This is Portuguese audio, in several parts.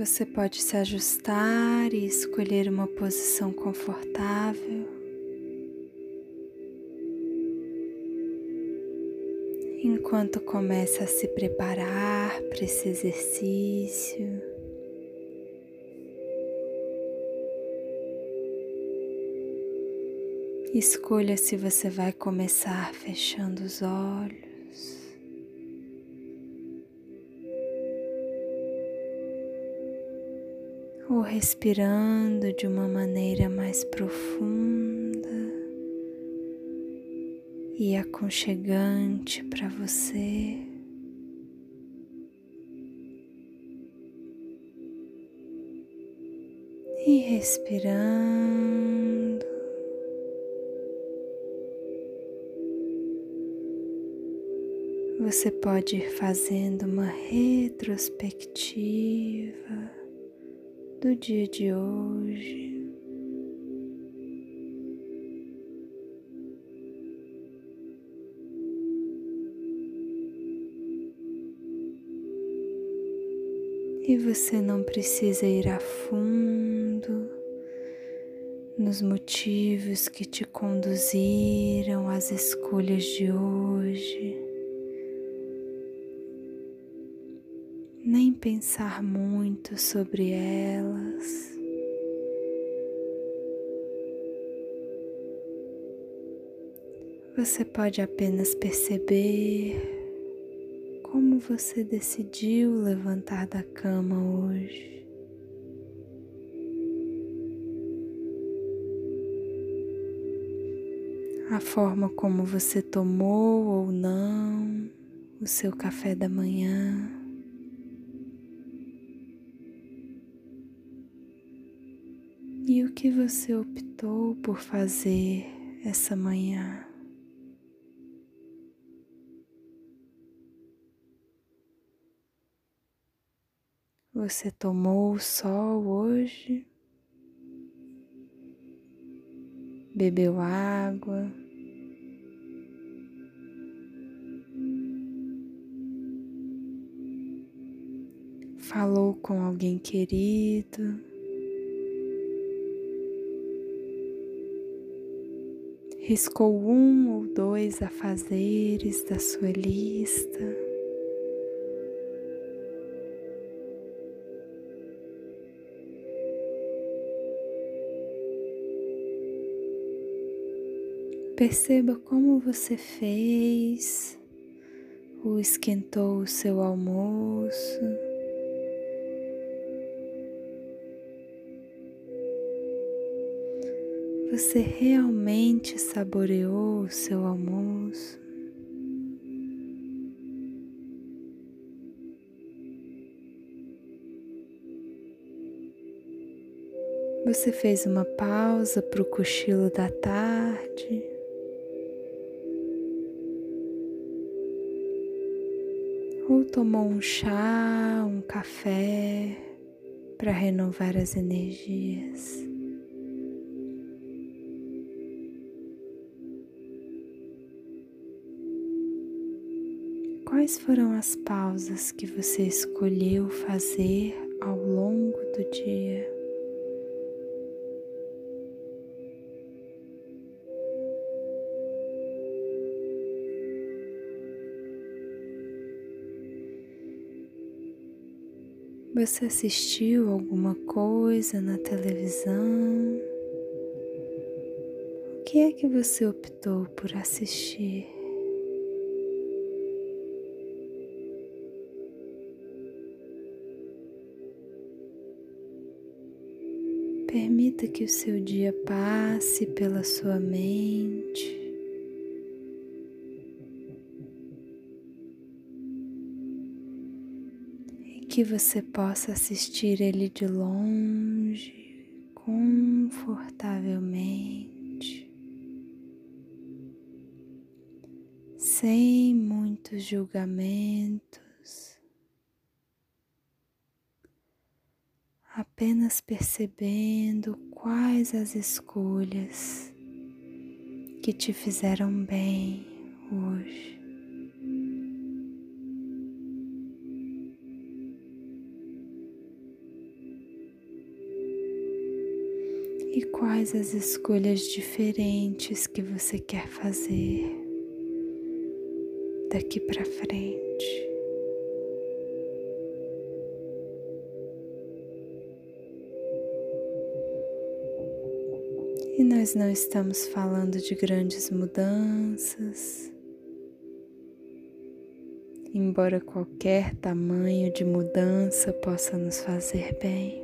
Você pode se ajustar e escolher uma posição confortável. Enquanto começa a se preparar para esse exercício. Escolha se você vai começar fechando os olhos. Ou respirando de uma maneira mais profunda e aconchegante para você. E respirando. Você pode ir fazendo uma retrospectiva do dia de hoje. E você não precisa ir a fundo nos motivos que te conduziram às escolhas de hoje. Nem pensar muito sobre elas. Você pode apenas perceber como você decidiu levantar da cama hoje. A forma como você tomou ou não o seu café da manhã. O que você optou por fazer essa manhã? Você tomou o sol hoje? Bebeu água? Falou com alguém querido? Riscou um ou dois afazeres da sua lista. Perceba como você fez ou esquentou o seu almoço. Você realmente saboreou o seu almoço? Você fez uma pausa para o cochilo da tarde? Ou tomou um chá, um café para renovar as energias? Quais foram as pausas que você escolheu fazer ao longo do dia? Você assistiu alguma coisa na televisão? O que é que você optou por assistir? Permita que o seu dia passe pela sua mente. E que você possa assistir ele de longe, confortavelmente, sem muitos julgamentos. apenas percebendo quais as escolhas que te fizeram bem hoje. E quais as escolhas diferentes que você quer fazer daqui para frente. E nós não estamos falando de grandes mudanças, embora qualquer tamanho de mudança possa nos fazer bem.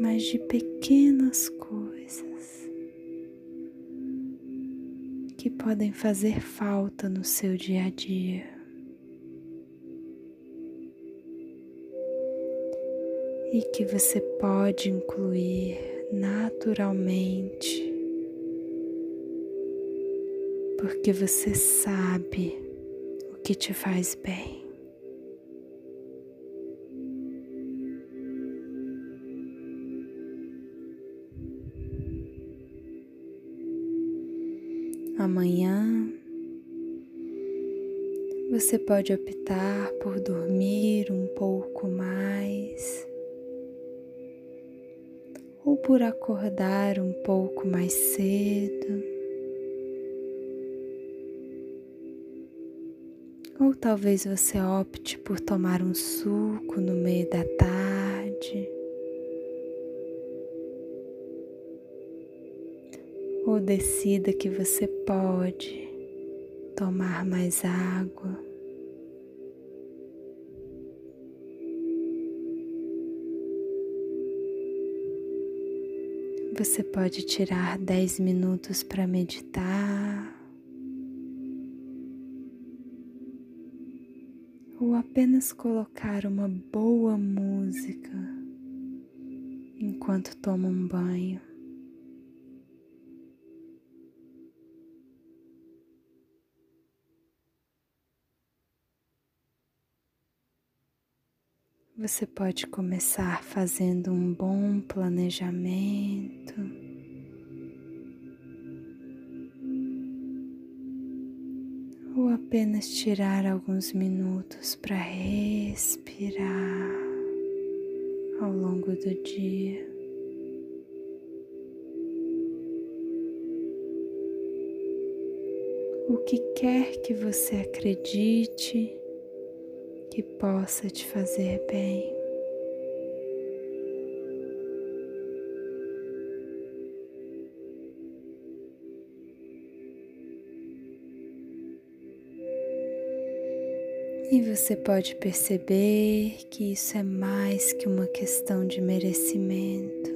Mas de pequenas coisas que podem fazer falta no seu dia a dia. E que você pode incluir naturalmente porque você sabe o que te faz bem. Amanhã você pode optar por dormir um pouco mais ou por acordar um pouco mais cedo. Ou talvez você opte por tomar um suco no meio da tarde. Ou decida que você pode tomar mais água. Você pode tirar dez minutos para meditar. ou apenas colocar uma boa música enquanto toma um banho. Você pode começar fazendo um bom planejamento. ou apenas tirar alguns minutos para respirar ao longo do dia. O que quer que você acredite que possa te fazer bem. E você pode perceber que isso é mais que uma questão de merecimento.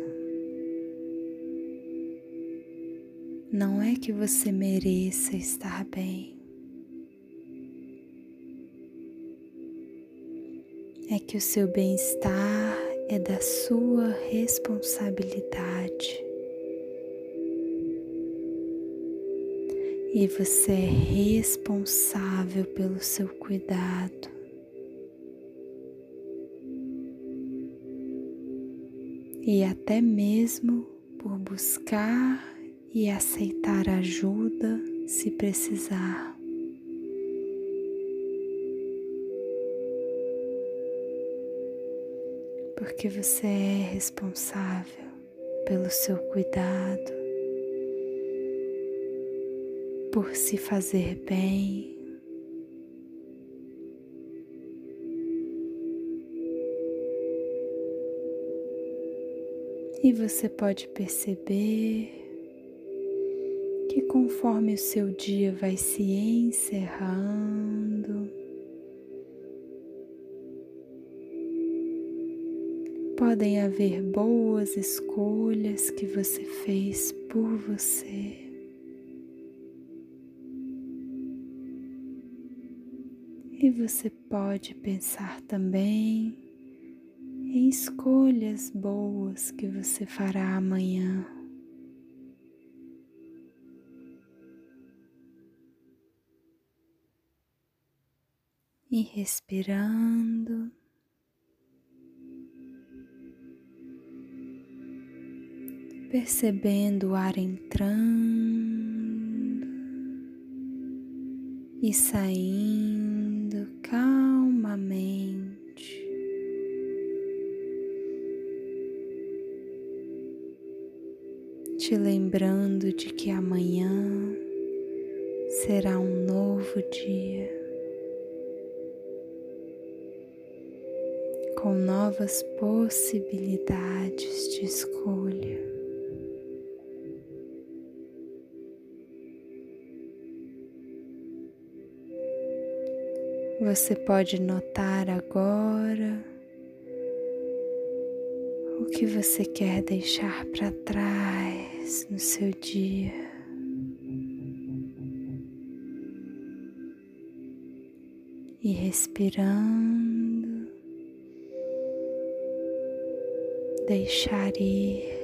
Não é que você mereça estar bem. É que o seu bem-estar é da sua responsabilidade. e você é responsável pelo seu cuidado. E até mesmo por buscar e aceitar ajuda se precisar. Porque você é responsável pelo seu cuidado por se fazer bem. E você pode perceber que conforme o seu dia vai se encerrando, podem haver boas escolhas que você fez por você. E você pode pensar também em escolhas boas que você fará amanhã. E respirando, percebendo o ar entrando e saindo calmamente. Te lembrando de que amanhã será um novo dia com novas possibilidades de escolha. Você pode notar agora o que você quer deixar para trás no seu dia. E respirando, deixar ir,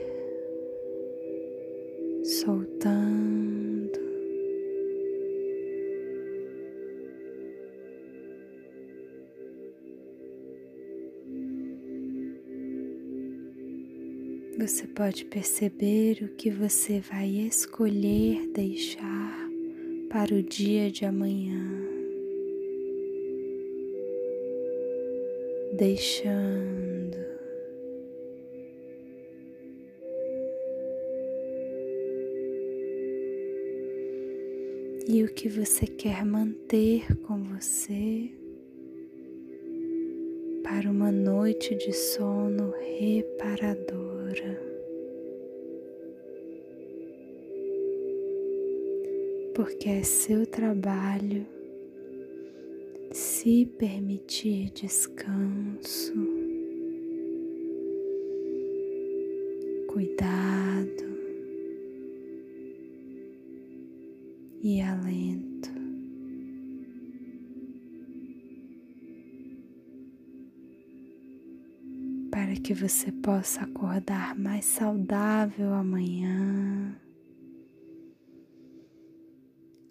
Você pode perceber o que você vai escolher deixar para o dia de amanhã. Deixando. E o que você quer manter com você para uma noite de sono reparador Porque é seu trabalho se permitir descanso, cuidado e alento. Que você possa acordar mais saudável amanhã,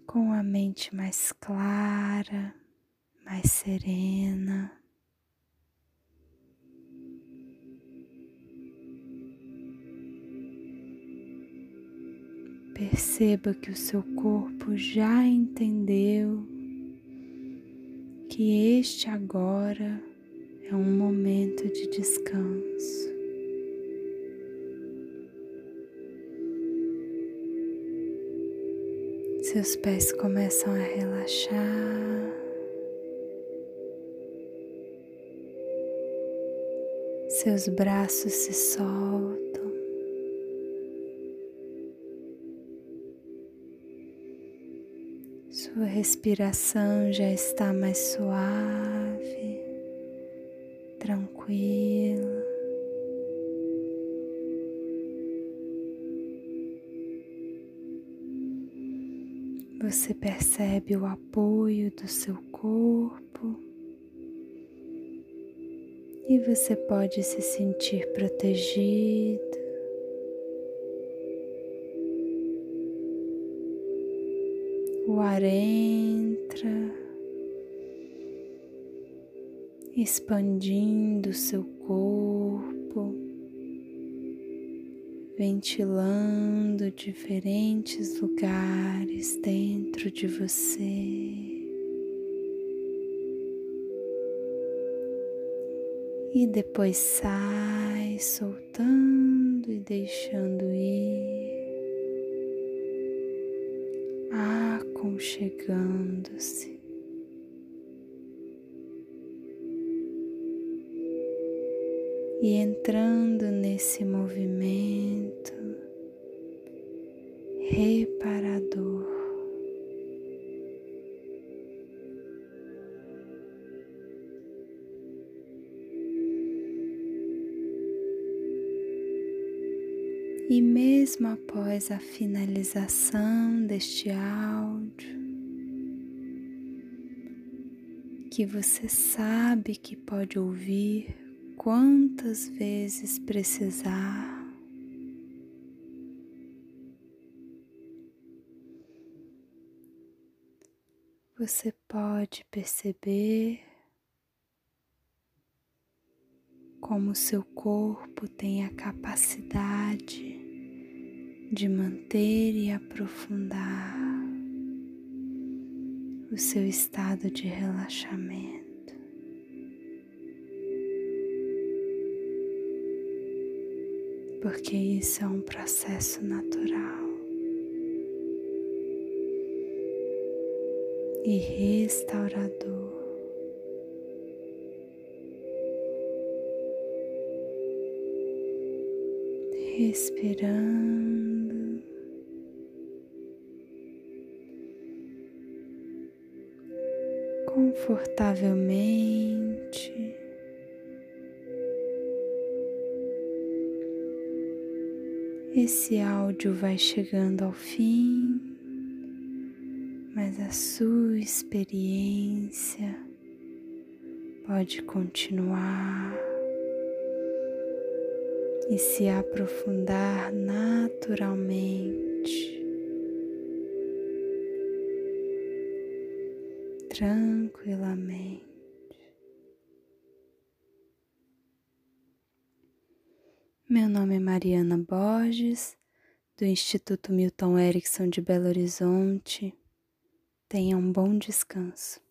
com a mente mais clara, mais serena. Perceba que o seu corpo já entendeu que este agora é um momento de descanso. Seus pés começam a relaxar. Seus braços se soltam. Sua respiração já está mais suave tranquila. Você percebe o apoio do seu corpo e você pode se sentir protegido. O ar entra expandindo seu corpo, ventilando diferentes lugares dentro de você. E depois sai soltando e deixando ir, aconchegando-se. E entrando nesse movimento reparador. E mesmo após a finalização deste áudio, que você sabe que pode ouvir quantas vezes precisar. Você pode perceber como seu corpo tem a capacidade de manter e aprofundar o seu estado de relaxamento. Porque isso é um processo natural e restaurador. Respirando, confortavelmente. Esse áudio vai chegando ao fim, mas a sua experiência pode continuar e se aprofundar naturalmente, tranquilamente. Meu nome é Mariana Borges, do Instituto Milton Erickson de Belo Horizonte. Tenha um bom descanso.